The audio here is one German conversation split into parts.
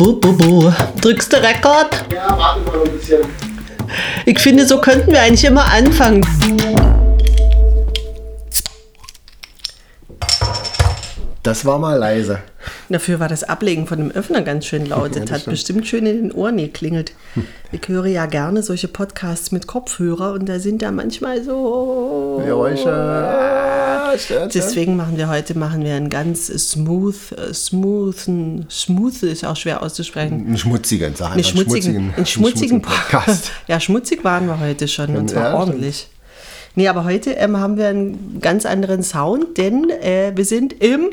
bu, bu, bu. Drückst du Rekord? Ja, warte mal ein bisschen. Ich finde, so könnten wir eigentlich immer anfangen. Das war mal leise. Dafür war das Ablegen von dem Öffner ganz schön laut. Das das hat stimmt. bestimmt schön in den Ohren geklingelt. Ich höre ja gerne solche Podcasts mit Kopfhörer und da sind da manchmal so. Geräusche. Ah, stört, stört. Deswegen machen wir heute machen wir einen ganz smooth, äh, smoothen, smooth ist auch schwer auszusprechen. Einen schmutzigen, sag Einen schmutzigen, einen schmutzigen Podcast. Ja, schmutzig waren wir heute schon und zwar Ja, ordentlich. Nee, aber heute ähm, haben wir einen ganz anderen Sound, denn äh, wir sind im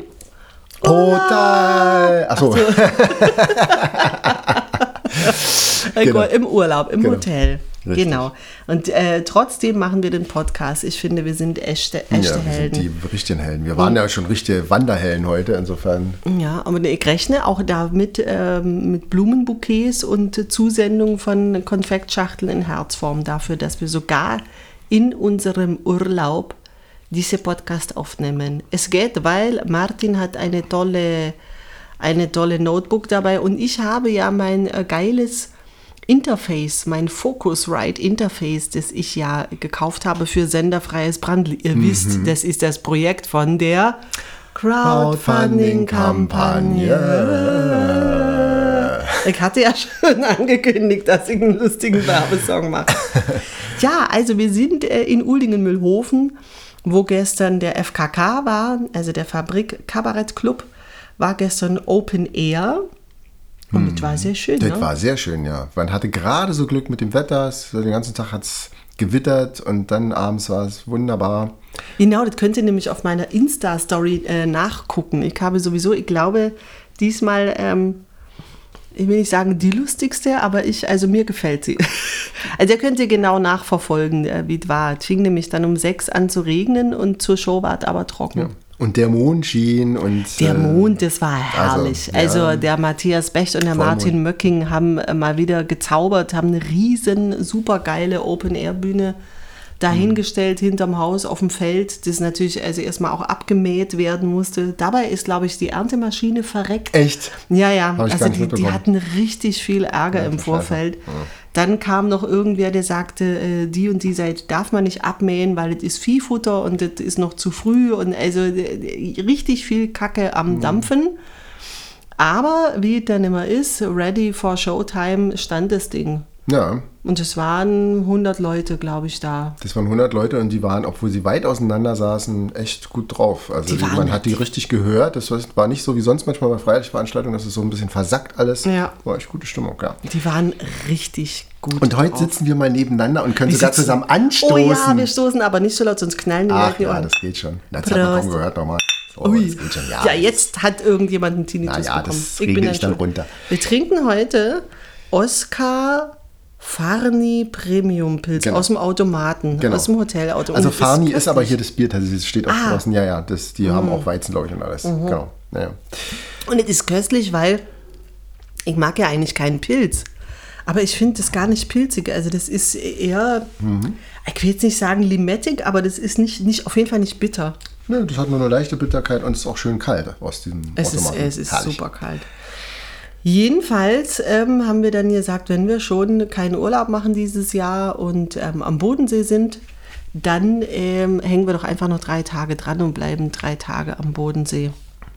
Total. Achso, Äh, Genau. Im Urlaub, im Genau. Hotel. Richtig. Genau. Und äh, trotzdem machen wir den Podcast. Ich finde, wir sind echte, echte ja, wir sind Helden. die richtigen Helden. Wir waren ja schon richtige Wanderhelden heute, insofern. Ja, aber ich rechne auch da mit, ähm, mit Blumenbouquets und äh, Zusendung von Konfektschachteln in Herzform dafür, dass wir sogar in unserem Urlaub diese Podcast aufnehmen. Es geht, weil Martin hat eine tolle, eine tolle Notebook dabei und ich habe ja mein äh, geiles Interface, mein Focusrite Interface, das ich ja gekauft habe für senderfreies Brandl. Ihr Mhm. wisst, das ist das Projekt von der Crowdfunding-Kampagne. Ich hatte ja schon angekündigt, dass ich einen lustigen Werbesong mache. ja, also wir sind äh, in Uldingen-Mühlhofen, wo gestern der FKK war, also der Fabrik Kabarett Club, war gestern Open Air. Und das war sehr schön. Das ne? war sehr schön, ja. Man hatte gerade so Glück mit dem Wetter. Den ganzen Tag hat es gewittert und dann abends war es wunderbar. Genau, das könnt ihr nämlich auf meiner Insta-Story äh, nachgucken. Ich habe sowieso, ich glaube, diesmal, ähm, ich will nicht sagen die lustigste, aber ich, also mir gefällt sie. also ihr könnt ihr genau nachverfolgen, äh, wie es war. Es fing nämlich dann um sechs an zu regnen und zur Show war es aber trocken. Und der Mond schien und. Der äh, Mond, das war herrlich. also, Also, ja. der Matthias Becht und der Vollmond. Martin Möcking haben äh, mal wieder gezaubert, haben eine riesen, super geile Open-Air-Bühne dahingestellt hinterm Haus auf dem Feld, das natürlich also erstmal auch abgemäht werden musste. Dabei ist, glaube ich, die Erntemaschine verreckt. Echt? Ja, ja, also die, die hatten richtig viel Ärger im Scheiße. Vorfeld. Dann kam noch irgendwer, der sagte, äh, die und die Seite darf man nicht abmähen, weil das ist Viehfutter und das ist noch zu früh und also äh, richtig viel Kacke am Mhm. Dampfen. Aber wie es dann immer ist, ready for Showtime stand das Ding. Ja, Und es waren 100 Leute, glaube ich, da. das waren 100 Leute und die waren, obwohl sie weit auseinander saßen, echt gut drauf. Also Die man hat die richtig gehört. Das war- nicht so wie sonst manchmal bei Freitagsveranstaltungen, dass es so ein bisschen versackt alles. Ja. War echt gute Stimmung, ja. Die waren richtig gut Und heute drauf. sitzen wir mal nebeneinander und können Wir sogar zusammen anstoßen. Oh ja, wir stoßen aber nicht so laut, sonst knallen die Ach die ja, Ohren. das geht schon. Das hat man Prost. kaum gehört nochmal. So, Ui. das geht schon. Ja, jetzt hat irgendjemand einen Tinnitus Na ja, bekommen. das regle ich dann schuld. runter. Wir trinken heute Oscar Farni Premium Pilz Genau. aus dem Automaten, Genau. aus dem Hotelautomaten. Also Und Farni ist, köstlich. aber hier das Bier, also es steht auch Ah. Mhm. draußen. Ja, ja, das, die haben auch Weizen, glaube ich, und alles. Genau. Ja. Und es ist köstlich, weil ich mag ja eigentlich keinen Pilz. Aber ich finde das gar nicht pilzig. Also das ist eher, Mhm. ich will jetzt nicht sagen limettig, aber das ist nicht, nicht auf jeden Fall nicht bitter. Nö, das hat nur eine leichte Bitterkeit und ist auch schön kalt aus diesem Es ist, Automaten. es ist Herrlich. super kalt. Jedenfalls ähm, haben wir dann gesagt, wenn wir schon keinen Urlaub machen dieses Jahr und ähm, am Bodensee sind, dann ähm, hängen wir doch einfach noch drei Tage dran und bleiben drei Tage am Bodensee.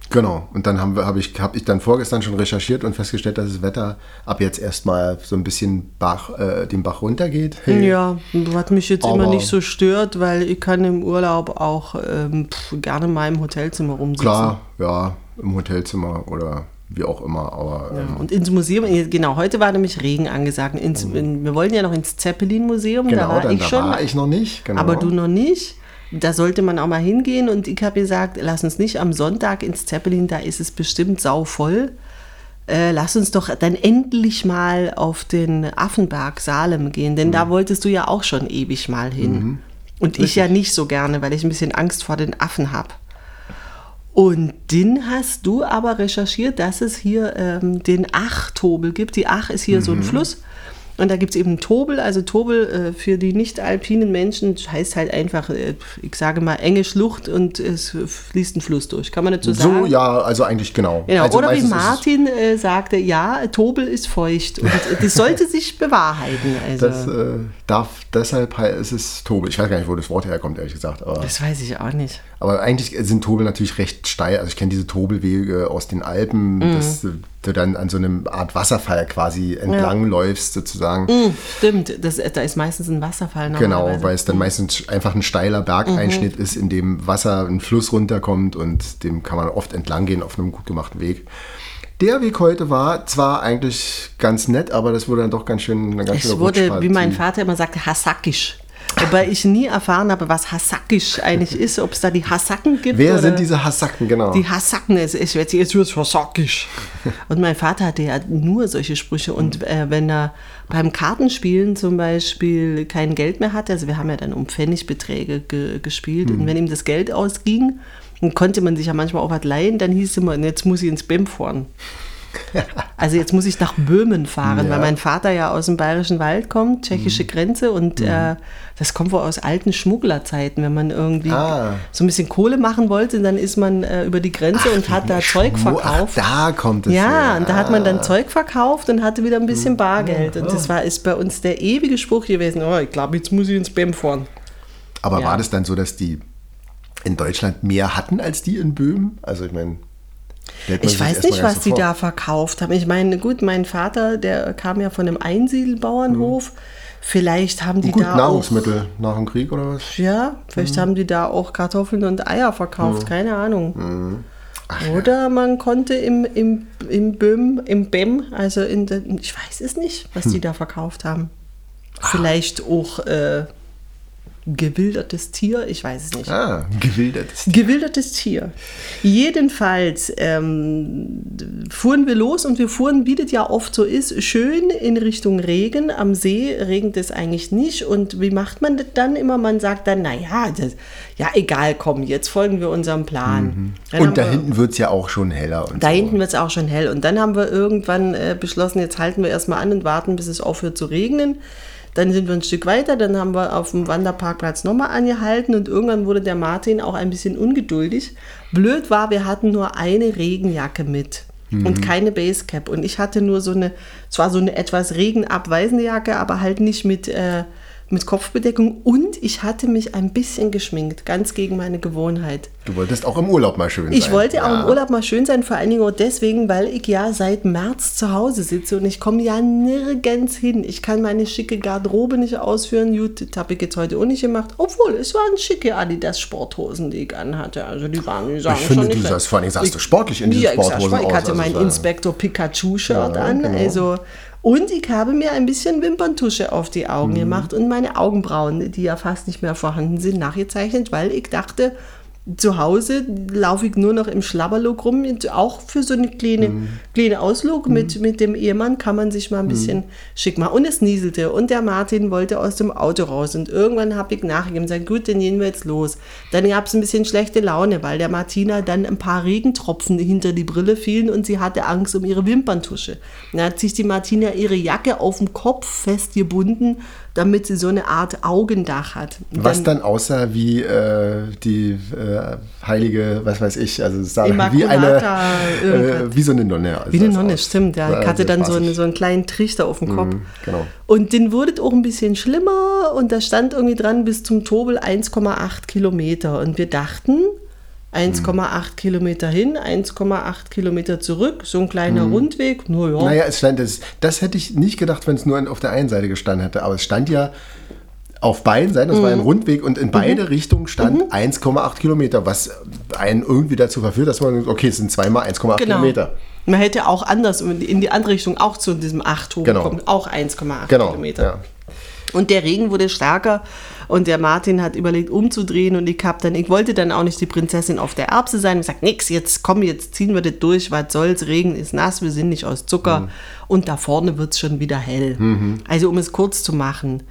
Genau. Und dann habe hab ich, hab ich dann vorgestern schon recherchiert und festgestellt, dass das Wetter ab jetzt erstmal so ein bisschen Bach, äh, den Bach runtergeht. Hey. Ja, was mich jetzt immer Aber- nicht so stört, weil ich kann im Urlaub auch ähm, pf, gerne mal im Hotelzimmer rumsitzen. Klar, ja, im Hotelzimmer oder wie auch immer. Aber ähm, Und ins Museum, genau, heute war nämlich Regen angesagt. Ins, in, wir wollten ja noch ins Zeppelin-Museum, genau, da war dann ich da schon. war ich noch nicht. Genau. Aber du noch nicht. Da sollte man auch mal hingehen. Und ich habe gesagt, lass uns nicht am Sonntag ins Zeppelin, da ist es bestimmt sauvoll. Äh, lass uns doch dann endlich mal auf den Affenberg Salem gehen, denn Mhm. da wolltest du ja auch schon ewig mal hin. Und ich ja nicht so gerne, weil ich ein bisschen Angst vor den Affen habe. Und den hast du aber recherchiert, dass es hier ähm, den Ach-Tobel gibt. Die Ach ist hier so ein Fluss. Und da gibt es eben Tobel. Also Tobel äh, für die nicht alpinen Menschen heißt halt einfach, äh, ich sage mal, enge Schlucht und es fließt ein Fluss durch. Kann man dazu sagen? So, ja, also eigentlich genau. Genau. Also Oder wie ist Martin äh, sagte, ja, Tobel ist feucht. Und das sollte sich bewahrheiten. Also, Das das, äh, darf deshalb he- es ist Tobel. Ich weiß gar nicht, wo das Wort herkommt, ehrlich gesagt. Aber, weiß ich auch nicht. aber eigentlich sind Tobel natürlich recht steil. Also ich kenne diese Tobelwege aus den Alpen, Mhm. dass du dann an so einem Art Wasserfall quasi entlang läufst sozusagen. Hm, stimmt, das, da ist meistens ein Wasserfall Genau, weil es dann meistens einfach ein steiler Bergeinschnitt Mhm. ist, in dem Wasser ein Fluss runterkommt und dem kann man oft entlang gehen auf einem gut gemachten Weg. Der Weg heute war zwar eigentlich ganz nett, aber das wurde dann doch ganz schön ganz Es wurde, wie mein Vater immer sagte, Hasakisch. Wobei ich nie erfahren habe, was Hasakisch eigentlich ist, ob es da die Hasaken gibt. Wer sind diese Hasaken, genau? Die Hasaken, es ist jetzt, jetzt wird's Hasakisch. Und mein Vater hatte ja nur solche Sprüche. Und äh, wenn er beim Kartenspielen zum Beispiel kein Geld mehr hatte, also wir haben ja dann um Pfennigbeträge ge gespielt, Mhm. und wenn ihm das Geld ausging, dann konnte man sich ja manchmal auch was leihen, dann hieß es immer, jetzt muss ich ins BEM fahren. Also jetzt muss ich nach Böhmen fahren, Ja. weil mein Vater ja aus dem Bayerischen Wald kommt, tschechische Grenze und äh, das kommt wohl aus alten Schmugglerzeiten, wenn man irgendwie Ah. so ein bisschen Kohle machen wollte, dann ist man äh, über die Grenze und hat da Zeug Schmu- verkauft. Ach, da kommt es ja, her. und da hat man dann Ah. Zeug verkauft und hatte wieder ein bisschen Bargeld. Und das war ist bei uns der ewige Spruch gewesen, oh, ich glaube, jetzt muss ich ins BEM fahren. Aber Ja. war das dann so, dass die in Deutschland mehr hatten als die in Böhmen? Also ich meine, Ich weiß nicht, was die da verkauft haben. Ich meine, gut, mein Vater, der kam ja von einem Einsiedelbauernhof. Vielleicht haben die Gut, da Nahrungsmittel nach dem Krieg oder was? auch, ja, vielleicht haben die da auch Kartoffeln und Eier verkauft, keine Ahnung. Oder man konnte im, im, im BÖM, im BEM, also in der, ich weiß es nicht, was die da verkauft haben. Vielleicht auch äh, gewildertes Tier, ich weiß es nicht. Ah, gewildertes. Gewildertes Tier. Jedenfalls ähm, fuhren wir los und wir fuhren, wie das ja oft so ist, schön in Richtung Regen. Am See regnet es eigentlich nicht. Und wie macht man das dann immer? Man sagt dann, naja, das, ja egal, komm, jetzt folgen wir unserem Plan. Haben Und da wir- hinten wird es ja auch schon heller. Und da so. hinten wird es auch schon hell. Und dann haben wir irgendwann äh, beschlossen, jetzt halten wir erstmal an und warten, bis es aufhört zu regnen. Dann sind wir ein Stück weiter, dann haben wir auf dem Wanderparkplatz nochmal angehalten und irgendwann wurde der Martin auch ein bisschen ungeduldig. Blöd war, wir hatten nur eine Regenjacke mit und keine Basecap. Und ich hatte nur so eine, zwar so eine etwas regenabweisende Jacke, aber halt nicht mit, äh, mit Kopfbedeckung. Und ich hatte mich ein bisschen geschminkt, ganz gegen meine Gewohnheit. Du wolltest auch im Urlaub mal schön sein. Ich wollte auch ja. im Urlaub mal schön sein, vor allen Dingen auch deswegen, weil ich ja seit März zu Hause sitze und ich komme ja nirgends hin. Ich kann meine schicke Garderobe nicht ausführen. Gut, das habe ich jetzt heute auch nicht gemacht. Obwohl, es waren schicke Adidas-Sporthosen, die ich anhatte. Also die waren, die sahen Ich finde, schon nicht du sahst vor allem sahst du sportlich in diesen Ja, ich, Sporthosen sport- ich aus. hatte also mein Inspektor Pikachu-Shirt Ja, an. genau. Also, und ich habe mir ein bisschen Wimperntusche auf die Augen Mhm. gemacht und meine Augenbrauen, die ja fast nicht mehr vorhanden sind, nachgezeichnet, weil ich dachte, zu Hause laufe ich nur noch im Schlabberlook rum. Und auch für so eine kleine, Mhm. kleine Ausflug mit, mit dem Ehemann kann man sich mal ein bisschen schick machen. Und es nieselte und der Martin wollte aus dem Auto raus. Und irgendwann habe ich nachgegeben und gesagt, gut, dann gehen wir jetzt los. Dann gab es ein bisschen schlechte Laune, weil der Martina dann ein paar Regentropfen hinter die Brille fielen und sie hatte Angst um ihre Wimperntusche. Dann hat sich die Martina ihre Jacke auf dem Kopf festgebunden, damit sie so eine Art Augendach hat. Was dann aussah wie äh, die äh, heilige, was weiß ich, also sah wie eine, äh, wie so eine Nonne. Also Wie eine Nonne, aus. stimmt. Ja. Ich hatte dann so, einen, so einen kleinen Trichter auf dem Kopf. genau. Und den wurde es auch ein bisschen schlimmer und da stand irgendwie dran bis zum Tobel 1,8 Kilometer. Und wir dachten, 1,8 Kilometer hin, 1,8 Kilometer zurück, so ein kleiner Rundweg. Nur ja. Naja, es stand, das, das hätte ich nicht gedacht, wenn es nur auf der einen Seite gestanden hätte. Aber es stand ja auf beiden Seiten, das war ein Mhm. Rundweg und in beide Richtungen stand 1,8 Kilometer, was einen irgendwie dazu verführt, dass man, okay, es sind zweimal 1,8 Genau. Kilometer. Man hätte auch anders in die andere Richtung auch zu diesem 8 Genau. hochkommen, auch 1,8 Genau. Kilometer. Ja. Und der Regen wurde stärker und der Martin hat überlegt umzudrehen und ich hab dann, ich wollte dann auch nicht die Prinzessin auf der Erbse sein. Ich sag, nix, jetzt komm, jetzt ziehen wir das durch, was soll's, Regen ist nass, wir sind nicht aus Zucker und da vorne wird's schon wieder hell. Also um es kurz zu machen,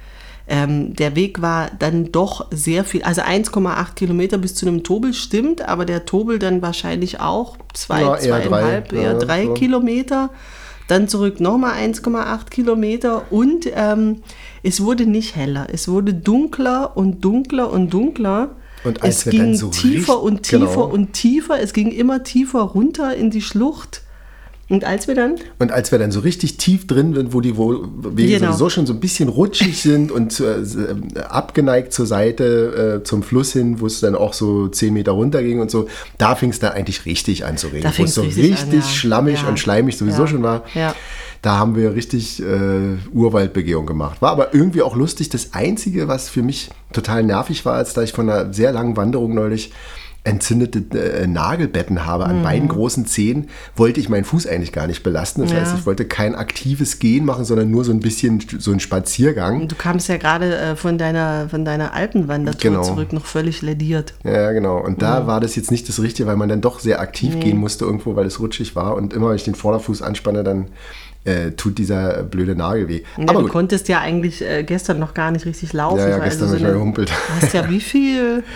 ähm, der Weg war dann doch sehr viel, also 1,8 Kilometer bis zu einem Tobel stimmt, aber der Tobel dann wahrscheinlich auch zwei, Ja, eher drei, zweieinhalb, eher ja, drei so. Kilometer. Dann zurück nochmal 1,8 Kilometer und ähm, es wurde nicht heller, es wurde dunkler und dunkler und dunkler. Und als es wir ging dann so tiefer und tiefer genau. und tiefer, es ging immer tiefer runter in die Schlucht. Und als wir dann Und als wir dann so richtig tief drin sind, wo die Wege Genau. sowieso schon so ein bisschen rutschig sind und äh, äh, abgeneigt zur Seite äh, zum Fluss hin, wo es dann auch so 10 Meter runter ging und so, da fing es dann eigentlich richtig an zu regnen. Wo es so richtig richtig, an, ja. schlammig Ja. und schleimig sowieso Ja. schon war. Da haben wir richtig äh, Urwaldbegehung gemacht. War aber irgendwie auch lustig. Das Einzige, was für mich total nervig war, als da ich von einer sehr langen Wanderung neulich entzündete äh, Nagelbetten habe an beiden großen Zehen, wollte ich meinen Fuß eigentlich gar nicht belasten. Das Mhm. Ja. heißt, ich wollte kein aktives Gehen machen, sondern nur so ein bisschen so ein Spaziergang. Du kamst ja gerade äh, von deiner, von deiner Alpenwandertour Genau. zurück, noch völlig lediert. Ja, genau. Und da war das jetzt nicht das Richtige, weil man dann doch sehr aktiv gehen musste irgendwo, weil es rutschig war. Und immer, wenn ich den Vorderfuß anspanne, dann äh, tut dieser blöde Nagel weh. Ja, Aber du gut. konntest ja eigentlich äh, gestern noch gar nicht richtig laufen. Ja, ja, weil gestern du hab ich mal gehumpelt. Du hast ja wie viel?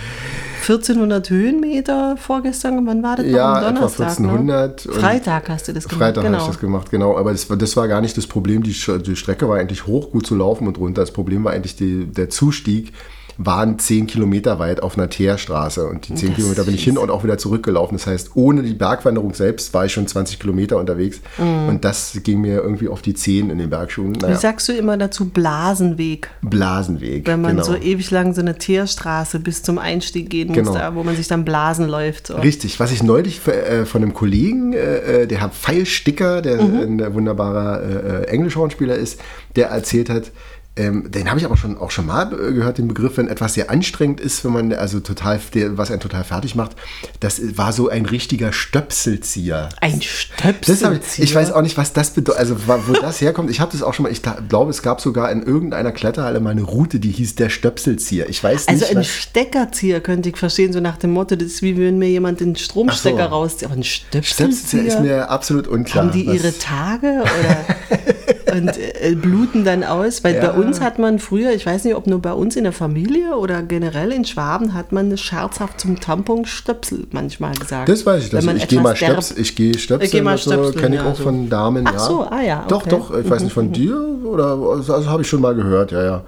1400 Höhenmeter vorgestern, wann war das? Ja, Noch etwa Donnerstag, 1400 Ne? Freitag hast du das gemacht. Freitag genau. habe ich das gemacht, genau. Aber das, war- das war gar nicht das Problem. Die, die Strecke war eigentlich hoch, gut zu laufen und runter. Das Problem war eigentlich die, der Zustieg waren 10 Kilometer weit auf einer Teerstraße. Und die 10 Das Kilometer bin ich hin und auch wieder zurückgelaufen. Das heißt, ohne die Bergwanderung selbst war ich schon 20 Kilometer unterwegs. Mhm. Und das ging mir irgendwie auf die Zehen in den Bergschuhen. Wie Naja, sagst du immer dazu Blasenweg? Blasenweg. Wenn man genau. so ewig lang so eine Teerstraße bis zum Einstieg gehen muss, Genau. da, wo man sich dann Blasen läuft. So. Richtig, was ich neulich äh, von einem Kollegen, äh, äh, der Herr Pfeilsticker, der Mhm. ein wunderbarer Englischhornspieler ist, der erzählt hat, ähm, den habe ich aber schon auch schon mal äh, gehört, den Begriff, wenn etwas sehr anstrengend ist, wenn man also total, was einen total fertig macht, das war so ein richtiger Stöpselzieher. Ein hab ich, ich weiß auch nicht, was das bedeutet, also wo das herkommt. Ich habe das auch schon mal, ich glaube, es gab sogar in irgendeiner Kletterhalle mal eine Route, die hieß der Stöpselzieher. Ich weiß Also nicht, ein was, Steckerzieher könnte ich verstehen, so nach dem Motto, das ist wie wenn mir jemand den Stromstecker so. rauszieht. Aber ein Stöpselzieher Stöpselzieher? ist mir absolut unklar. Haben die ihre Tage oder und äh, bluten dann aus? Weil Ja. bei uns hat man früher, ich weiß nicht, ob nur bei uns in der Familie oder generell in Schwaben, hat man scherzhaft zum Tamponstöpsel manchmal gesagt. Das weiß ich. Das. Ich gehe mal Stöpsel, ich gehe Stöpseln, Ich geh mal also, Stöpseln, kenne ich ja, auch so. von Damen, Ach ja. so, ah ja, Doch, okay. doch, ich weiß nicht von dir oder also habe ich schon mal gehört, ja, ja.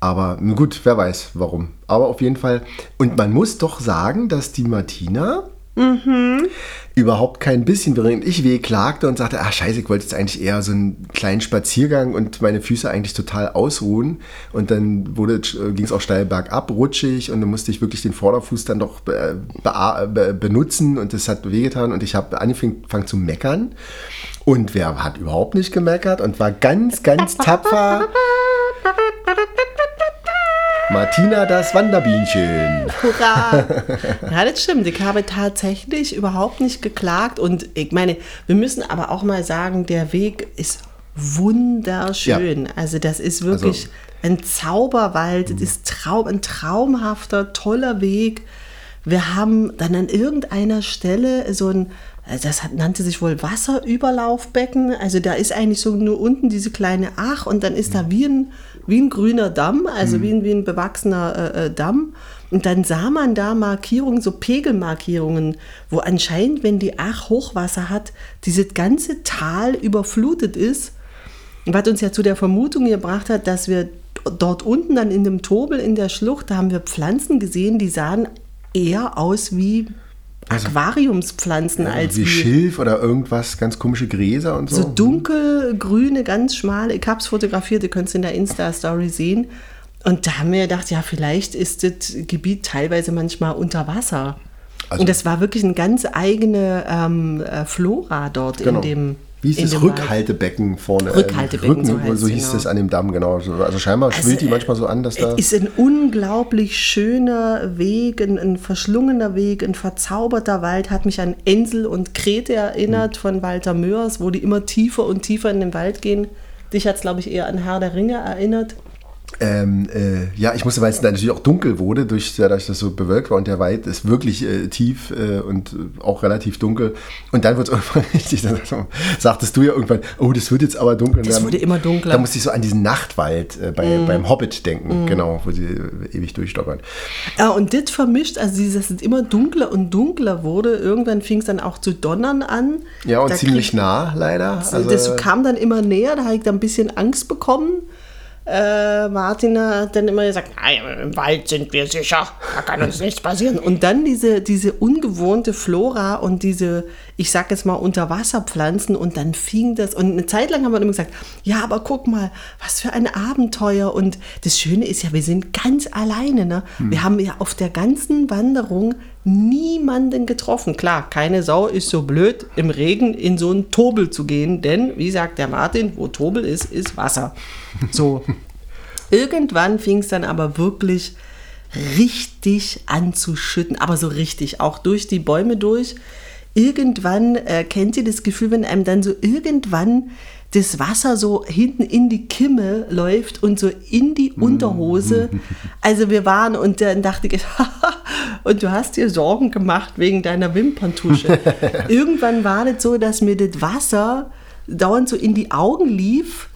Aber gut, wer weiß warum. Aber auf jeden Fall. Und man muss doch sagen, dass die Martina überhaupt kein bisschen, während ich wehklagte und sagte, ach scheiße, ich wollte jetzt eigentlich eher so einen kleinen Spaziergang und meine Füße eigentlich total ausruhen. Und dann wurde, ging es auch steil bergab, rutschig und dann musste ich wirklich den Vorderfuß dann doch be, be, be, benutzen und das hat wehgetan und ich habe angefangen zu meckern. Und wer hat überhaupt nicht gemeckert und war ganz, ganz tapfer. Martina, das Wanderbienchen. Hurra! ja, das stimmt. Ich habe tatsächlich überhaupt nicht geklagt. Und ich meine, wir müssen aber auch mal sagen, der Weg ist wunderschön. Also das ist wirklich Also- ein Zauberwald. Das ist Traum, ein traumhafter, toller Weg. Wir haben dann an irgendeiner Stelle so ein, das hat, nannte sich wohl Wasserüberlaufbecken. Also da ist eigentlich so nur unten diese kleine Ach und dann ist da wie ein, wie ein grüner Damm, also wie, ein, wie ein bewachsener äh, äh, Damm. Und dann sah man da Markierungen, so Pegelmarkierungen, wo anscheinend, wenn die Ach Hochwasser hat, dieses ganze Tal überflutet ist. Was uns ja zu der Vermutung gebracht hat, dass wir dort unten dann in dem Tobel in der Schlucht, da haben wir Pflanzen gesehen, die sahen eher aus wie Aquariumspflanzen als wie wie Schilf oder irgendwas, ganz komische Gräser und so. so dunkelgrüne, ganz schmale. Ich habe es fotografiert, ihr könnt es in der Insta-Story sehen. Und da haben wir gedacht, ja, vielleicht ist das Gebiet teilweise manchmal unter Wasser. Also- und das war wirklich eine ganz eigene ähm, äh, Flora dort Genau. in dem. Wie ist das. Rückhaltebecken vorne? Rückhaltebecken, so heißt so es, hieß genau. das an dem Damm, genau. So, Also scheinbar schwillt die manchmal so an, dass da. Es ist ein unglaublich schöner Weg, ein, ein verschlungener Weg, ein verzauberter Wald. Hat mich an Ensel und Krete erinnert Mhm. von Walter Mörs, wo die immer tiefer und tiefer in den Wald gehen. Dich hat es, glaube ich, eher an Herr der Ringe erinnert. Ähm, äh, ja, ich musste, weil es dann natürlich auch dunkel wurde, durch, dadurch, dass es so bewölkt war und der Wald ist wirklich äh, tief äh, und auch relativ dunkel. Und dann wird es irgendwann richtig, dann sagtest du ja irgendwann, oh, das wird jetzt aber dunkel. Das dann, wurde immer dunkler. Da musste ich so an diesen Nachtwald äh, bei, Mhm. beim Hobbit denken, genau, wo sie ewig durchstockern. Ja, und das vermischt, also dieses es immer dunkler und dunkler wurde. Irgendwann fing es dann auch zu donnern an. Ja, und Da ziemlich nah, leider. Also, das kam dann immer näher, da habe ich dann ein bisschen Angst bekommen. Äh, Martin hat dann immer gesagt, im Wald sind wir sicher, da kann uns nichts passieren. Und dann diese, diese ungewohnte Flora und diese, ich sag jetzt mal, Unterwasserpflanzen und dann fing das, und eine Zeit lang haben wir immer gesagt, ja, aber guck mal, was für ein Abenteuer. Und das Schöne ist ja, wir sind ganz alleine. Ne? Wir haben ja auf der ganzen Wanderung niemanden getroffen. Klar, keine Sau ist so blöd, im Regen in so einen Tobel zu gehen, denn, wie sagt der Martin, wo Tobel ist, ist Wasser. So. Irgendwann fing es dann aber wirklich richtig an zu schütten, aber so richtig, auch durch die Bäume durch. Irgendwann äh, kennt ihr das Gefühl, wenn einem dann so irgendwann das Wasser so hinten in die Kimme läuft und so in die Unterhose. Also wir waren und dann dachte ich, und du hast dir Sorgen gemacht wegen deiner Wimperntusche. Irgendwann war das so, dass mir das Wasser dauernd so in die Augen lief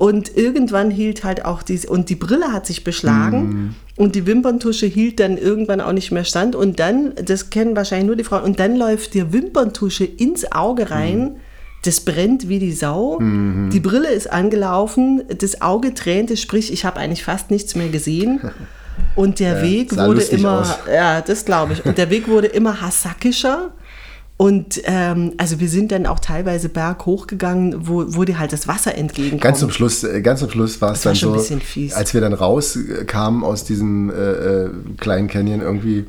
und irgendwann hielt halt auch die, und die Brille hat sich beschlagen und die Wimperntusche hielt dann irgendwann auch nicht mehr stand. Und dann, das kennen wahrscheinlich nur die Frauen, und dann läuft dir Wimperntusche ins Auge rein. Das brennt wie die Sau. Die Brille ist angelaufen, das Auge tränte, sprich, ich habe eigentlich fast nichts mehr gesehen. Und der Weg sah wurde immer, aus. ja, das glaube ich. Und der Weg wurde immer hasakischer. Und ähm, also wir sind dann auch teilweise berghoch gegangen, wo, wo dir halt das Wasser entgegenkommt. Ganz zum Schluss, äh, ganz zum Schluss war es war dann schon so, ein bisschen fies. als wir dann rauskamen aus diesem äh, äh, kleinen Canyon irgendwie äh,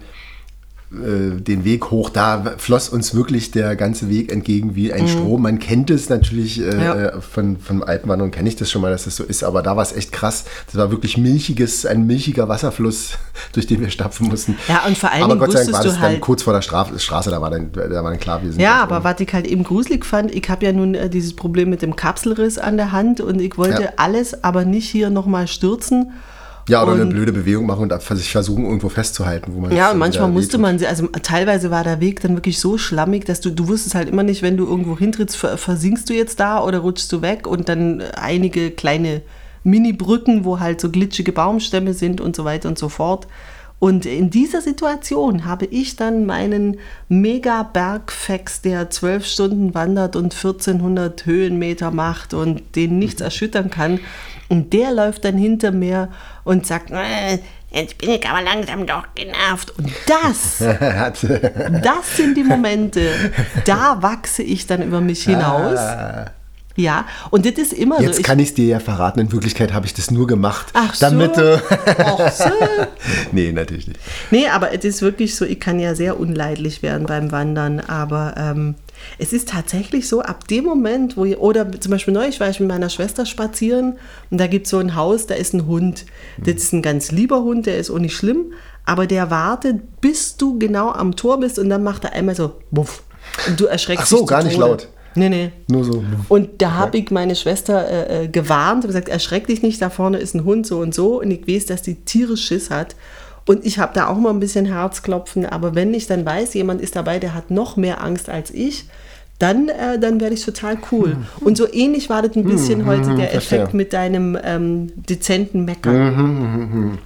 den Weg hoch, da floss uns wirklich der ganze Weg entgegen wie ein Strom. Man kennt es natürlich äh, Mhm. Ja. äh, von, von Alpenwanderung, kenne ich das schon mal, dass das so ist, aber da war es echt krass. Das war wirklich milchiges, ein milchiger Wasserfluss, durch den wir stapfen mussten. Ja, und vor allen aber Gott sei Dank war das du dann halt- kurz vor der Straf Straße, da war dann, da war dann klar, wir sind Ja, aber was ich halt eben gruselig fand, ich habe ja nun äh, dieses Problem mit dem Kapselriss an der Hand und ich wollte Ja. alles, aber nicht hier nochmal stürzen. Ja, oder eine Und- blöde Bewegung machen und sich versuchen, irgendwo festzuhalten, wo man Ja, und manchmal musste man, sie- also teilweise war der Weg dann wirklich so schlammig, dass du, du wusstest halt immer nicht, wenn du irgendwo hintrittst, ver- versinkst du jetzt da oder rutschst du weg und dann einige kleine Mini-Brücken, wo halt so glitschige Baumstämme sind und so weiter und so fort. Und in dieser Situation habe ich dann meinen Mega-Bergfex, der zwölf Stunden wandert und 1400 Höhenmeter macht und den nichts erschüttern kann. Und der läuft dann hinter mir und sagt, "Äh, jetzt bin ich aber langsam doch genervt. Und das das sind die Momente, da wachse ich dann über mich hinaus. Ja, und das ist immer. Jetzt so. Ich, kann ich es dir ja verraten. In Wirklichkeit habe ich das nur gemacht, Ach so. damit du. Ach so. nee, natürlich nicht. nee, aber es ist wirklich so, ich kann ja sehr unleidlich werden beim Wandern, aber ähm, es ist tatsächlich so, ab dem Moment, wo ihr, oder zum Beispiel neulich war ich mit meiner Schwester spazieren und da gibt es so ein Haus, da ist ein Hund. Das ist ein ganz lieber Hund, der ist auch nicht schlimm, aber der wartet, bis du genau am Tor bist und dann macht er einmal so, buff. Und du erschreckst Ach so, dich gar nicht laut. Nee, nee. Nur so. Und da habe ich meine Schwester äh, äh, gewarnt und gesagt, erschreck dich nicht, da vorne ist ein Hund so und so. Und ich weiß, dass die Tiere Schiss hat. Und ich habe da auch mal ein bisschen Herzklopfen. Aber wenn ich dann weiß, jemand ist dabei, der hat noch mehr Angst als ich, dann, äh, dann werde ich total cool. Und so ähnlich war das ein bisschen heute der verstehe. Effekt mit deinem ähm, dezenten Meckern.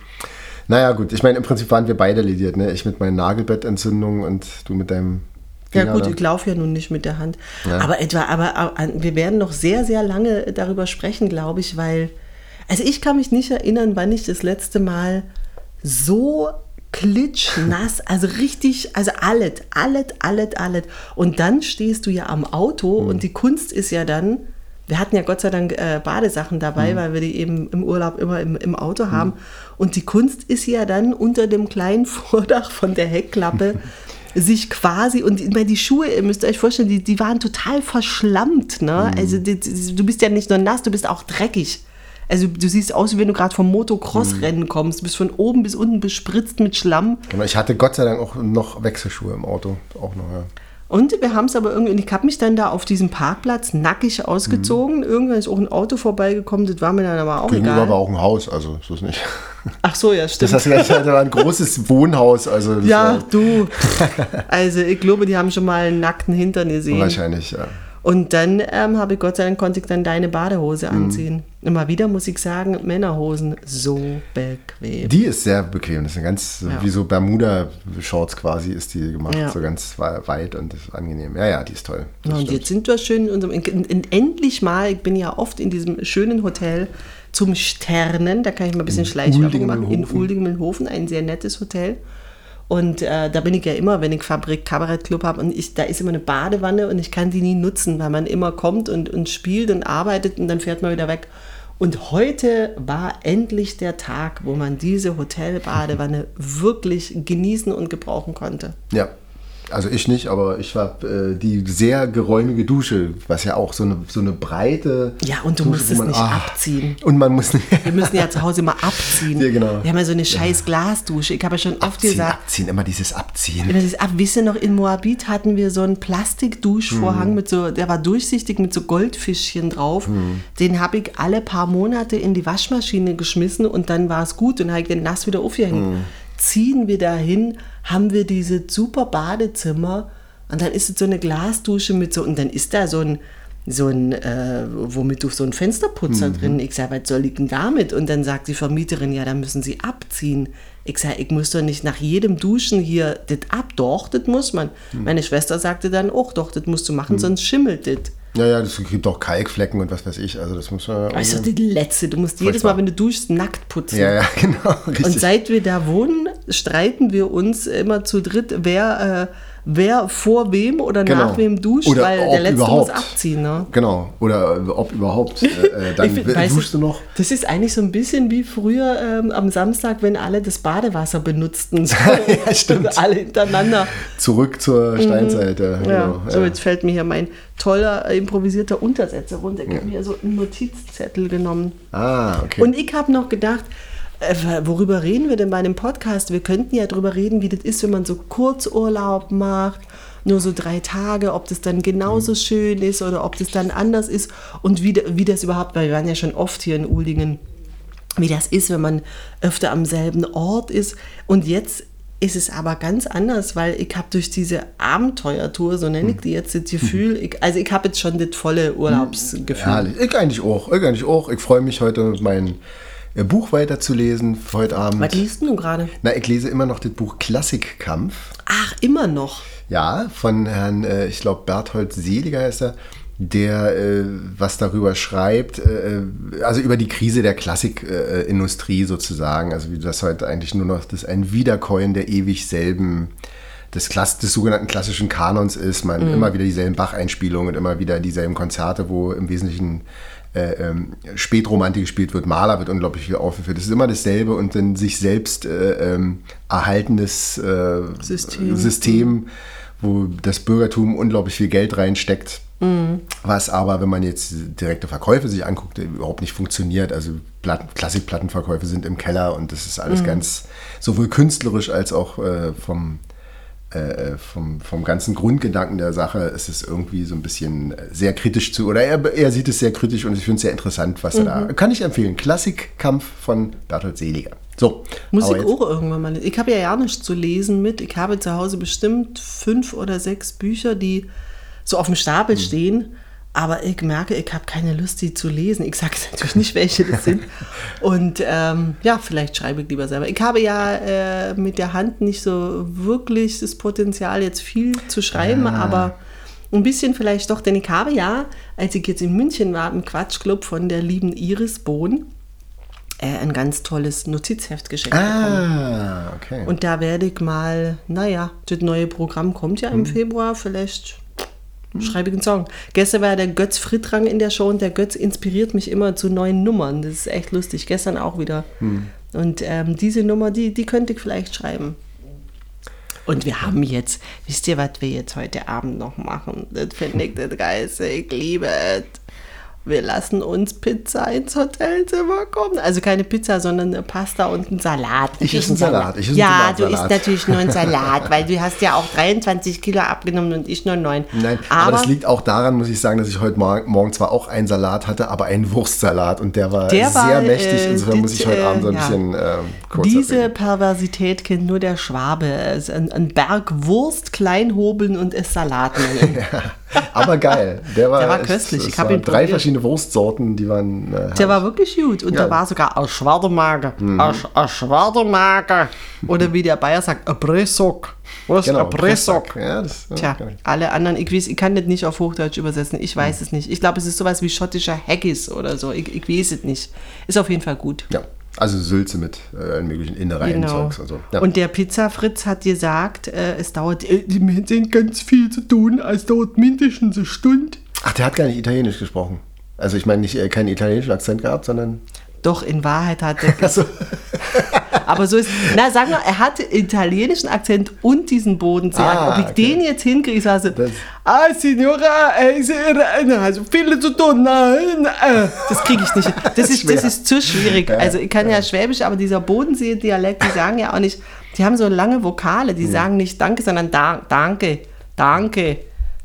Naja, gut. Ich meine, im Prinzip waren wir beide lediert. Ne? Ich mit meinen Nagelbettentzündungen und du mit deinem. Ja gut, ich laufe ja nun nicht mit der Hand. Aber etwa, aber, aber wir werden noch sehr, sehr lange darüber sprechen, glaube ich, weil, also ich kann mich nicht erinnern, wann ich das letzte Mal so klitschnass, also richtig, also alles, alles, alles, alles. Und dann stehst du ja am Auto und die Kunst ist ja dann, wir hatten ja Gott sei Dank äh, Badesachen dabei, weil wir die eben im Urlaub immer im, im Auto haben. Und die Kunst ist ja dann unter dem kleinen Vordach von der Heckklappe sich quasi, und ich meine, die Schuhe, ihr müsst euch vorstellen, die, die waren total verschlammt. Ne? Also die, die, du bist ja nicht nur nass, du bist auch dreckig. Also du siehst aus, wie wenn du gerade vom Motocross-Rennen kommst. Du bist von oben bis unten bespritzt mit Schlamm. Genau, ich hatte Gott sei Dank auch noch Wechselschuhe im Auto. Auch noch, ja. Und wir haben es aber irgendwie, und ich habe mich dann da auf diesem Parkplatz nackig ausgezogen. Irgendwann ist auch ein Auto vorbeigekommen, das war mir dann aber auch Gegenüber egal. war auch ein Haus, also so ist nicht. Ach so, ja, stimmt. Das heißt, das war ein großes Wohnhaus, also ja, war du. Also ich glaube, die haben schon mal einen nackten Hintern gesehen. wahrscheinlich, ja. Und dann ähm, habe ich Gott sei Dank konnte ich dann deine Badehose Mhm. anziehen. Immer wieder muss ich sagen, Männerhosen so bequem. Die ist sehr bequem. Das ist eine ganz, Ja. wie so Bermuda-Shorts quasi ist die gemacht. Ja. So ganz weit und ist angenehm. Ja, ja, die ist toll. Ja, und stimmt. jetzt sind wir schön in unserem, in, in, endlich mal, ich bin ja oft in diesem schönen Hotel zum Sternen, da kann ich mal ein bisschen Schleichwerbung machen, in. Uldingen-Mühlhofen, ein sehr nettes Hotel. Und äh, da bin ich ja immer, wenn ich Fabrik Kabarett Club habe und ich, da ist immer eine Badewanne und ich kann die nie nutzen, weil man immer kommt und, und spielt und arbeitet und dann fährt man wieder weg. Und heute war endlich der Tag, wo man diese Hotelbadewanne wirklich genießen und gebrauchen konnte. Ja. Also ich nicht, aber ich habe äh, die sehr geräumige Dusche, was ja auch so eine, so eine breite. Ja, und du Dusche, musst es man- nicht ah. abziehen. Und man muss nicht. Wir müssen ja zu Hause mal abziehen. Ja, genau. Wir haben ja so eine scheiß Glasdusche. Ich habe ja schon oft abziehen, gesagt, abziehen, immer dieses Abziehen. wenn das ab, wisst ihr noch, in Moabit hatten wir so einen Plastikduschvorhang Mhm. mit so, der war durchsichtig mit so Goldfischchen drauf. Mhm. Den habe ich alle paar Monate in die Waschmaschine geschmissen und dann war es gut und habe ich den nass wieder aufgehängt. Mhm. Ziehen wir dahin, haben wir dieses super Badezimmer und dann ist es so eine Glasdusche mit so, und dann ist da so ein, so ein, äh, womit du so ein Fensterputzer drin. Ich sage, was soll ich denn damit? Und dann sagt die Vermieterin, ja, da müssen sie abziehen. Ich sage, ich muss doch nicht nach jedem Duschen hier das ab. Doch, das muss man. Meine Schwester sagte dann auch, doch, das musst du machen, sonst schimmelt das. Ja, ja, das gibt auch Kalkflecken und was weiß ich. Also das muss man. Doch das Letzte. Du musst jedes. Mal, wenn du duschst, nackt putzen. ja, ja, genau. Richtig. Und seit wir da wohnen, streiten wir uns immer zu dritt, wer, äh, wer vor wem oder Genau. nach wem duscht, Oder weil der Letzte überhaupt. muss abziehen. Ne? Genau. Oder äh, ob überhaupt. Äh, äh, dann find- weißt duschst du noch. Das ist eigentlich so ein bisschen wie früher ähm, am Samstag, wenn alle das Badewasser benutzten. So, Ja, stimmt. Alle hintereinander. Zurück zur Steinzeit. Ja, Mhm. Ja, genau. so ja. jetzt fällt mir hier mein toller äh, improvisierter Untersetzer runter. Ich habe mir so einen Notizzettel genommen. Ah, okay. Und ich habe noch gedacht, worüber reden wir denn bei dem Podcast? Wir könnten ja darüber reden, wie das ist, wenn man so Kurzurlaub macht, nur so drei Tage, ob das dann genauso Mhm. schön ist oder ob das dann anders ist und wie, wie das überhaupt, weil wir waren ja schon oft hier in Uldingen, wie das ist, wenn man öfter am selben Ort ist. Und jetzt ist es aber ganz anders, weil ich habe durch diese Abenteuertour, so nenne ich die jetzt, das Gefühl, ich, also ich habe jetzt schon das volle Urlaubsgefühl. Herrlich. Ich eigentlich auch. Ich eigentlich auch. Ich freue mich heute, mein äh, Buch weiterzulesen für heute Abend. Was liest du gerade? Na, ich lese immer noch das Buch Klassikkampf. Ach, immer noch. Ja, von Herrn, äh, ich glaube, Berthold Seliger heißt er, der äh, was darüber schreibt, äh, also über die Krise der Klassikindustrie sozusagen, also wie das heute eigentlich nur noch das ein Wiederkäuen der ewig selben des, Klass des sogenannten klassischen Kanons ist, man immer wieder dieselben Bach-Einspielungen und immer wieder dieselben Konzerte, wo im Wesentlichen äh, ähm, Spätromantik gespielt wird, Maler wird unglaublich viel aufgeführt. Es ist immer dasselbe und dann sich selbst äh, ähm, erhaltenes äh, System. System, wo das Bürgertum unglaublich viel Geld reinsteckt. Was aber, wenn man jetzt direkte Verkäufe sich anguckt, überhaupt nicht funktioniert. Also Platten, Klassikplattenverkäufe sind im Keller und das ist alles ganz sowohl künstlerisch als auch äh, vom, äh, vom, vom ganzen Grundgedanken der Sache ist es irgendwie so ein bisschen äh, sehr kritisch zu, oder er, er sieht es sehr kritisch und ich finde es sehr interessant, was er da, kann ich empfehlen. Klassikkampf von Bertolt Seliger. So. Muss aber ich jetzt- auch irgendwann mal. Ich habe ja ja nichts zu lesen mit. Ich habe zu Hause bestimmt fünf oder sechs Bücher, die so auf dem. Stapel stehen. Aber ich merke, ich habe keine Lust, die zu lesen. Ich sage natürlich nicht, welche das sind. Und ähm, ja, vielleicht schreibe ich lieber selber. Ich habe ja äh, mit der Hand nicht so wirklich das Potenzial, jetzt viel zu schreiben, Ah. aber ein bisschen vielleicht doch. Denn ich habe ja, als ich jetzt in München war, im Quatschclub von der lieben Iris Bohn, äh, ein ganz tolles Notizheft geschenkt bekommen. Ah, okay. Und da werde ich mal, naja, das neue Programm kommt ja im Februar, vielleicht schreibe ich einen Song. Gestern war der Götz Frittrang in der Show und der Götz inspiriert mich immer zu neuen Nummern. Das ist echt lustig. Gestern auch wieder. Und ähm, diese Nummer, die, die könnte ich vielleicht schreiben. Und wir haben jetzt, wisst ihr, was wir jetzt heute Abend noch machen? Das finde ich das Geilste. Ich liebe es. Wir lassen uns Pizza ins Hotelzimmer kommen. Also keine Pizza, sondern eine Pasta und ein Salat. Ich esse einen Salat. Ich ja, einen du isst natürlich nur einen Salat, weil du hast ja auch 23 Kilo abgenommen und ich nur 9. Nein, aber, das liegt auch daran, muss ich sagen, dass ich heute Morgen, morgen zwar auch einen Salat hatte, aber einen Wurstsalat und der war Der sehr war, mächtig. äh, Insofern muss ich heute Abend so ein äh, ja. bisschen ähm, kurz Diese erzählen. Perversität kennt nur der Schwabe. Ein, ein Berg Wurst, Kleinhobeln und es Salat nennen. Aber geil. Der war, Der war köstlich. es Ich hab waren ihn drei verschiedene Wurstsorten, die waren. Äh, Der war wirklich gut. Und Ja. da war sogar ein Schwadermager. Mhm. Ein, Sch- ein Schwadermager. Oder wie der Bayer sagt, ein Bressok. Was? genau, ein Bressok. Ja, das, ja, Tja, ich. alle anderen, ich, weiß, ich kann das nicht auf Hochdeutsch übersetzen. Ich weiß es nicht. Ich glaube, es ist sowas wie schottischer Haggis oder so. Ich, ich weiß es nicht. Ist auf jeden Fall gut. ja, also Sülze mit äh, allen möglichen Innereien Genau. Zeugs und so. Ja. Und der Pizzafritz hat gesagt, äh, es dauert äh, wir sind ganz viel zu tun. Es dauert mindestens eine Stunde. Ach, der hat gar nicht Italienisch gesprochen. Also ich meine nicht äh, keinen italienischen Akzent gehabt, sondern. Doch, in Wahrheit hat er. Aber so ist. Na, sag mal, er hatte italienischen Akzent und diesen Bodensee. Ah, Ob ich okay. den jetzt hinkriege, ich sage so, Das- ah, Signora, äh, Sie- äh, also viele zu tun. Nein. Das kriege ich nicht. Das ist, das ist zu schwierig. Also ich kann ja Schwäbisch, aber dieser Bodensee-Dialekt, die sagen ja auch nicht, die haben so lange Vokale, Hm. die sagen nicht Danke, sondern da, Danke, Danke.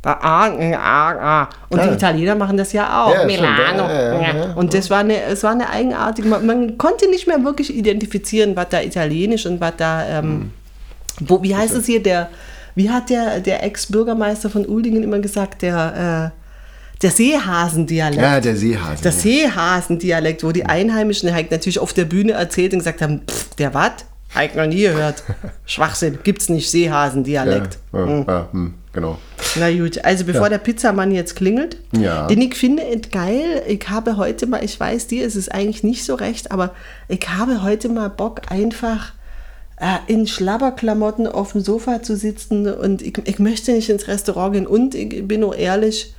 Ah, äh, ah, ah. Und die Italiener machen das ja auch. Ja. Milano. Und das war eine, es war eine eigenartige, man, man konnte nicht mehr wirklich identifizieren, was da italienisch und was da, ähm, wo, wie heißt es hier, der, wie hat der, der Ex-Bürgermeister von Uldingen immer gesagt, der, äh, der Seehasendialekt. ja, der Seehase. Das Seehasendialekt, wo die Einheimischen halt natürlich auf der Bühne erzählt und gesagt haben, pff, der was? Hab ich noch nie gehört. Schwachsinn, gibt's nicht, Seehasendialekt. Ja, ja, ja, hm, genau. Na gut, also bevor der Pizzamann jetzt klingelt, Ja. denn ich finde es geil, ich habe heute mal, ich weiß dir, es ist eigentlich nicht so recht, aber ich habe heute mal Bock einfach äh, in Schlabberklamotten auf dem Sofa zu sitzen und ich, ich möchte nicht ins Restaurant gehen und ich bin nur ehrlich,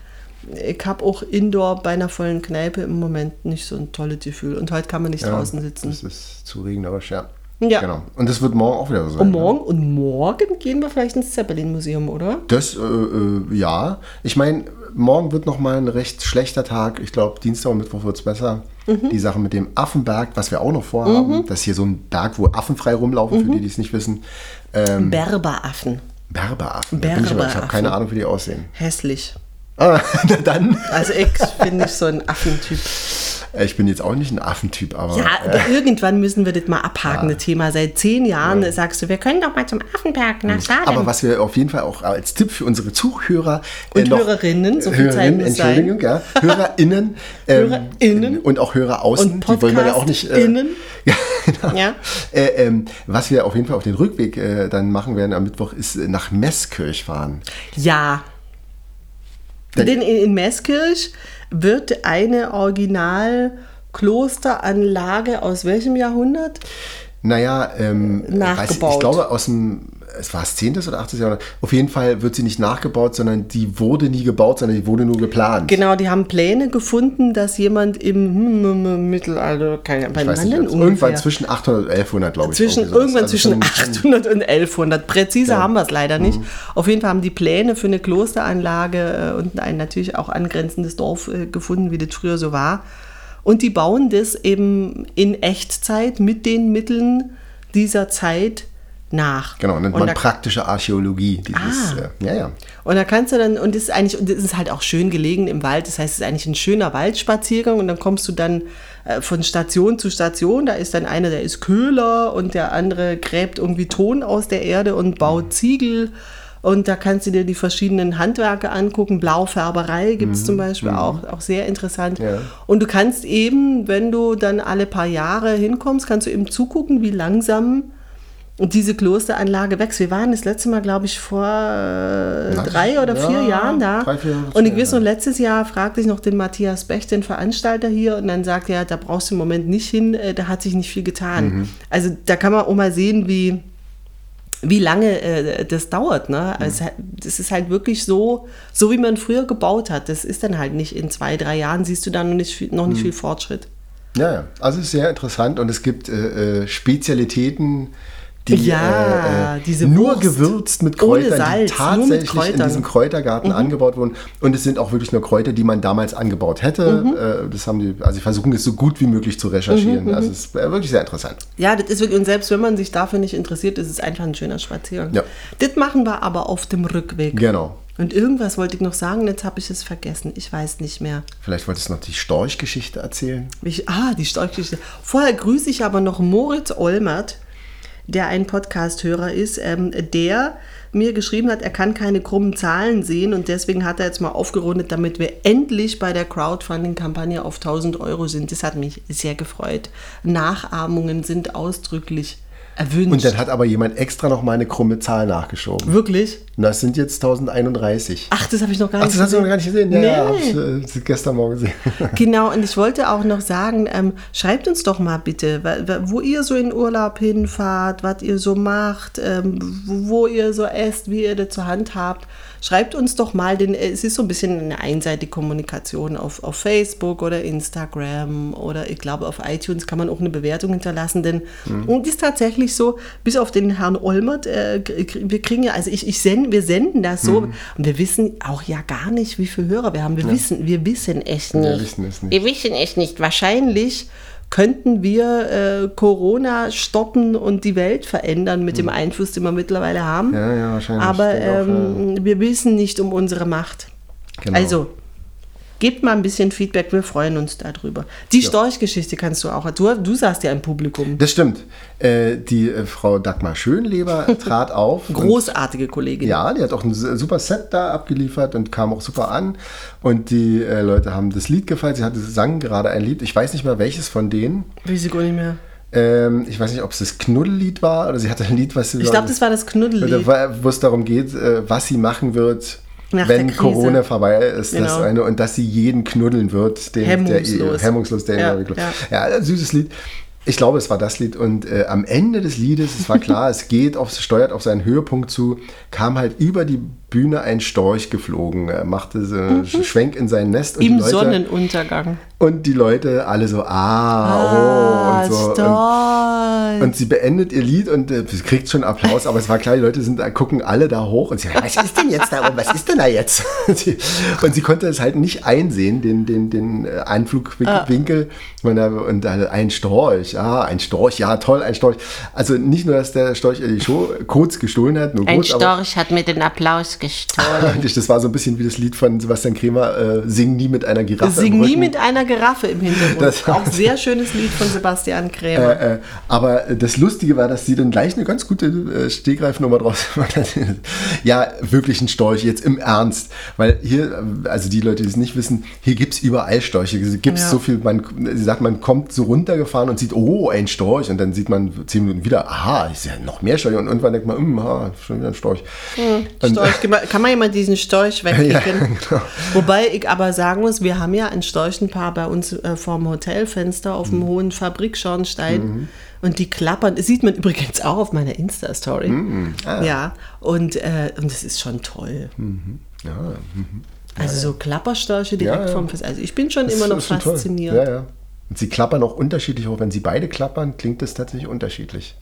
ich habe auch Indoor bei einer vollen Kneipe im Moment nicht so ein tolles Gefühl und heute kann man nicht Ja, draußen sitzen. Das ist zu regnerisch, ja. Ja. Genau. Und das wird morgen auch wieder so sein. Und ne? morgen, und morgen gehen wir vielleicht ins Zeppelin-Museum, oder? Das, äh, äh, ja. Ich meine, morgen wird nochmal ein recht schlechter Tag. Ich glaube, Dienstag und Mittwoch wird es besser. Mhm. Die Sache mit dem Affenberg, was wir auch noch vorhaben, das ist hier so ein Berg, wo Affen frei rumlaufen, Mhm. für die, die es nicht wissen. Ähm, Berberaffen. Berberaffen. Bin ich Ich habe Berberaffen. keine Ahnung, wie die aussehen. Hässlich. Ah, na dann. Also ich bin nicht so ein Affentyp. Äh, Ich bin jetzt auch nicht ein Affentyp, aber. Ja, aber irgendwann müssen wir das mal abhaken, das Thema. Seit zehn Jahren sagst du, wir können doch mal zum Affenberg nach Salem. Aber was wir auf jeden Fall auch als Tipp für unsere Zuhörer Und Hörerinnen, so viel Zeit muss sein. Entschuldigung, ja, HörerInnen, ähm, HörerInnen. und auch Hörer außen, Und die wollen wir ja auch nicht. äh, PodcastInnen. ja, genau. Ja. Äh, ähm, was wir auf jeden Fall auf den Rückweg äh, dann machen werden am Mittwoch, ist äh, nach Meßkirch fahren. Ja. Denn in, in Meßkirch wird eine Original-Klosteranlage aus welchem Jahrhundert? Naja, ähm, weiß Nachgebaut. ich glaube aus dem, es war das 10. oder 18. Jahrhundert. Auf jeden Fall wird sie nicht nachgebaut, sondern die wurde nie gebaut, sondern die wurde nur geplant. Genau, die haben Pläne gefunden, dass jemand im hm, hm, hm, Mittelalter, keine wann denn also irgendwann zwischen 800 und 1100, glaube ich. Zwischen, irgendwann Also zwischen schon- schon- 800 und 1100. Präzise haben wir es leider nicht. Mhm. Auf jeden Fall haben die Pläne für eine Klosteranlage äh, und ein natürlich auch angrenzendes Dorf äh, gefunden, wie das früher so war. Und die bauen das eben in Echtzeit mit den Mitteln dieser Zeit nach. Genau, nennt und man da, praktische Archäologie. Dieses, Ah. äh, ja, ja. und da kannst du dann, und das ist eigentlich, und das ist halt auch schön gelegen im Wald, das heißt, es ist eigentlich ein schöner Waldspaziergang und dann kommst du dann äh, von Station zu Station, da ist dann einer, der ist Köhler und der andere gräbt irgendwie Ton aus der Erde und baut Ziegel und da kannst du dir die verschiedenen Handwerke angucken, Blaufärberei gibt es zum Beispiel auch, auch sehr interessant. Ja. Und du kannst eben, wenn du dann alle paar Jahre hinkommst, kannst du eben zugucken, wie langsam diese Klosteranlage wächst. Wir waren das letzte Mal, glaube ich, vor äh, drei oder ja, vier Jahren da. drei, vier, und ich weiß noch, letztes Jahr fragte ich noch den Matthias Bech, den Veranstalter hier, und dann sagte er, da brauchst du im Moment nicht hin, äh, da hat sich nicht viel getan. Mhm. Also da kann man auch mal sehen, wie, wie lange äh, das dauert. Ne? Mhm. Also, das ist halt wirklich so, so wie man früher gebaut hat. Das ist dann halt nicht in zwei, drei Jahren, siehst du da noch nicht viel, noch nicht Mhm. viel Fortschritt. Ja, ja. Also es ist sehr interessant und es gibt äh, äh, Spezialitäten, die Ja, äh, äh, diese nur Wurst. gewürzt mit Kräutern, Salz, die tatsächlich in. Mhm. diesem Kräutergarten angebaut wurden. Und es sind auch wirklich nur Kräuter, die man damals angebaut hätte. Mhm. Äh, das haben die, also sie versuchen es so gut wie möglich zu recherchieren. Mhm, Also es ist äh, wirklich sehr interessant. Ja, das ist wirklich, und selbst wenn man sich dafür nicht interessiert, ist es einfach ein schöner Spaziergang. Ja. Das machen wir aber auf dem Rückweg. Genau. Und irgendwas wollte ich noch sagen, jetzt habe ich es vergessen. Ich weiß nicht mehr. Vielleicht wolltest du noch die Storchgeschichte erzählen. Ich, ah, die Storchgeschichte. Vorher grüße ich aber noch Moritz Olmert, der ein Podcast-Hörer ist, ähm, der mir geschrieben hat, er kann keine krummen Zahlen sehen und deswegen hat er jetzt mal aufgerundet, damit wir endlich bei der Crowdfunding-Kampagne auf 1000 Euro sind. Das hat mich sehr gefreut. Nachahmungen sind ausdrücklich erwünscht. Und dann hat aber jemand extra noch mal eine krumme Zahl nachgeschoben. Wirklich? Und das sind jetzt 1031. Ach, das habe ich noch gar Ach, nicht das hast du noch gar nicht gesehen? Ja, Nee. ja, habe ich äh, gestern Morgen gesehen. Genau, und ich wollte auch noch sagen, ähm, schreibt uns doch mal bitte, wo ihr so in Urlaub hinfahrt, was ihr so macht, ähm, wo wo ihr so esst, wie ihr das zur Hand habt. Schreibt uns doch mal, denn äh, es ist so ein bisschen eine einseitige Kommunikation auf, auf Facebook oder Instagram oder ich glaube auf iTunes kann man auch eine Bewertung hinterlassen, denn und ist tatsächlich so, bis auf den Herrn Olmert, äh, wir kriegen ja, also ich, ich send, wir senden das so und wir wissen auch ja gar nicht, wie viele Hörer wir haben. Wir wissen, wir wissen echt nicht. Wir wissen es nicht. Wir wissen echt nicht. Wahrscheinlich könnten wir äh, Corona stoppen und die Welt verändern mit dem Einfluss, den wir mittlerweile haben. Hm. Ja, ja, wahrscheinlich. Aber denke auch, ähm, wir wissen nicht um unsere Macht. Genau. Also, gebt mal ein bisschen Feedback, wir freuen uns darüber. Die Storchgeschichte kannst du auch. Du, du saßt ja im Publikum. Das stimmt. Äh, die äh, Frau Dagmar Schönleber trat auf. und- Großartige Kollegin. Ja, die hat auch ein super Set da abgeliefert und kam auch super an. Und die äh, Leute haben das Lied gefallen. Sie hatte, sang gerade ein Lied. Ich weiß nicht mehr welches von denen. Weiß ich gar nicht mehr. Ähm, ich weiß nicht, ob es das Knuddellied war oder sie hatte ein Lied, was sie Ich glaube, das war das Knuddellied. wo es darum geht, äh, was sie machen wird, Nach wenn. Corona vorbei ist, das Genau. eine, und dass sie jeden knuddeln wird, den, Hemmungslos. Der, hemmungslos, der Ja, ja, ja. süßes Lied. Ich glaube, es war das Lied. Und äh, am Ende des Liedes, es war klar, es geht auf, steuert auf seinen Höhepunkt zu, kam halt über die Bühne ein Storch geflogen. Er machte so einen Schwenk in sein Nest und Mhm. Im die Leute, Sonnenuntergang. und die Leute alle so, ah, Ah, oh, und so. Und, Storch. und sie beendet ihr Lied und äh, sie kriegt schon Applaus, aber es war klar, die Leute sind, da- gucken alle da hoch und sie was ist denn jetzt da oben? Was ist denn da jetzt? Sie- und sie konnte es halt nicht einsehen, den, den, den äh, Einflugwinkel. Und, da, und da ein Storch, ah, ein Storch, ja toll, ein Storch. Also nicht nur, dass der Storch ihr die Show kurz gestohlen hat, nur Ein kurz, Storch hat mir den Applaus gestohlen. das war so ein bisschen wie das Lied von Sebastian Kremer, äh, Sing nie mit einer Giraffe Sing nie mit einer Giraffe im Hintergrund. Das- auch sehr schönes Lied von Sebastian Krämer. Äh, äh, aber das Lustige war, dass sie dann gleich eine ganz gute äh, Stegreifnummer draus gemacht hat. ja, wirklich ein Storch, jetzt im Ernst. Weil hier, äh, also die Leute, die es nicht wissen, hier gibt es überall Storche. Es gibt Ja. so viel, man, sie sagt, man kommt so runtergefahren und sieht, oh, ein Storch. Und dann sieht man zehn Minuten wieder, aha, ist ja noch mehr Storche. Und irgendwann denkt man, hm, ah, schon wieder ein Storch. Und, Kann man jemand diesen Storch wegkicken? Ja, genau. Wobei ich aber sagen muss, wir haben ja ein Storchenpaar bei uns äh, vorm Hotelfenster auf Mhm. dem hohen Fabrikschornstein. Und die klappern, das sieht man übrigens auch auf meiner Insta-Story. Mhm. Ah. Ja, und, äh, und das ist schon toll. ja, Also so Klapperstörche direkt Ja, ja. vom Fest. Also ich bin schon das immer noch fasziniert. Ja, ja. Und sie klappern auch unterschiedlich hoch. Wenn sie beide klappern, klingt es tatsächlich unterschiedlich.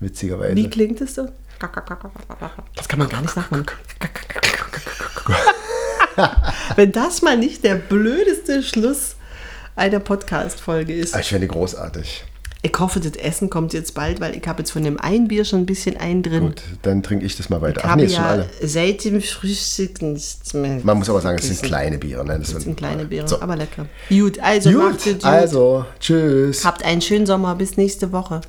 Witzigerweise. Wie klingt es so? Das kann man gar nicht sagen. Wenn das mal nicht der blödeste Schluss einer Podcast-Folge ist. Ah, Ich finde großartig. Ich hoffe, das Essen kommt jetzt bald, weil ich habe jetzt von dem einen Bier schon ein bisschen ein drin. Gut, dann trinke ich das mal weiter. Ich Ach nee, ist schon ja alle. seit dem Frühstück nichts mehr. Man muss aber sagen, es sind kleine Biere. Ne? Das Das sind kleine Biere, So. aber lecker. Gut, also macht es Gut, gut. also, tschüss. Habt einen schönen Sommer. Bis nächste Woche.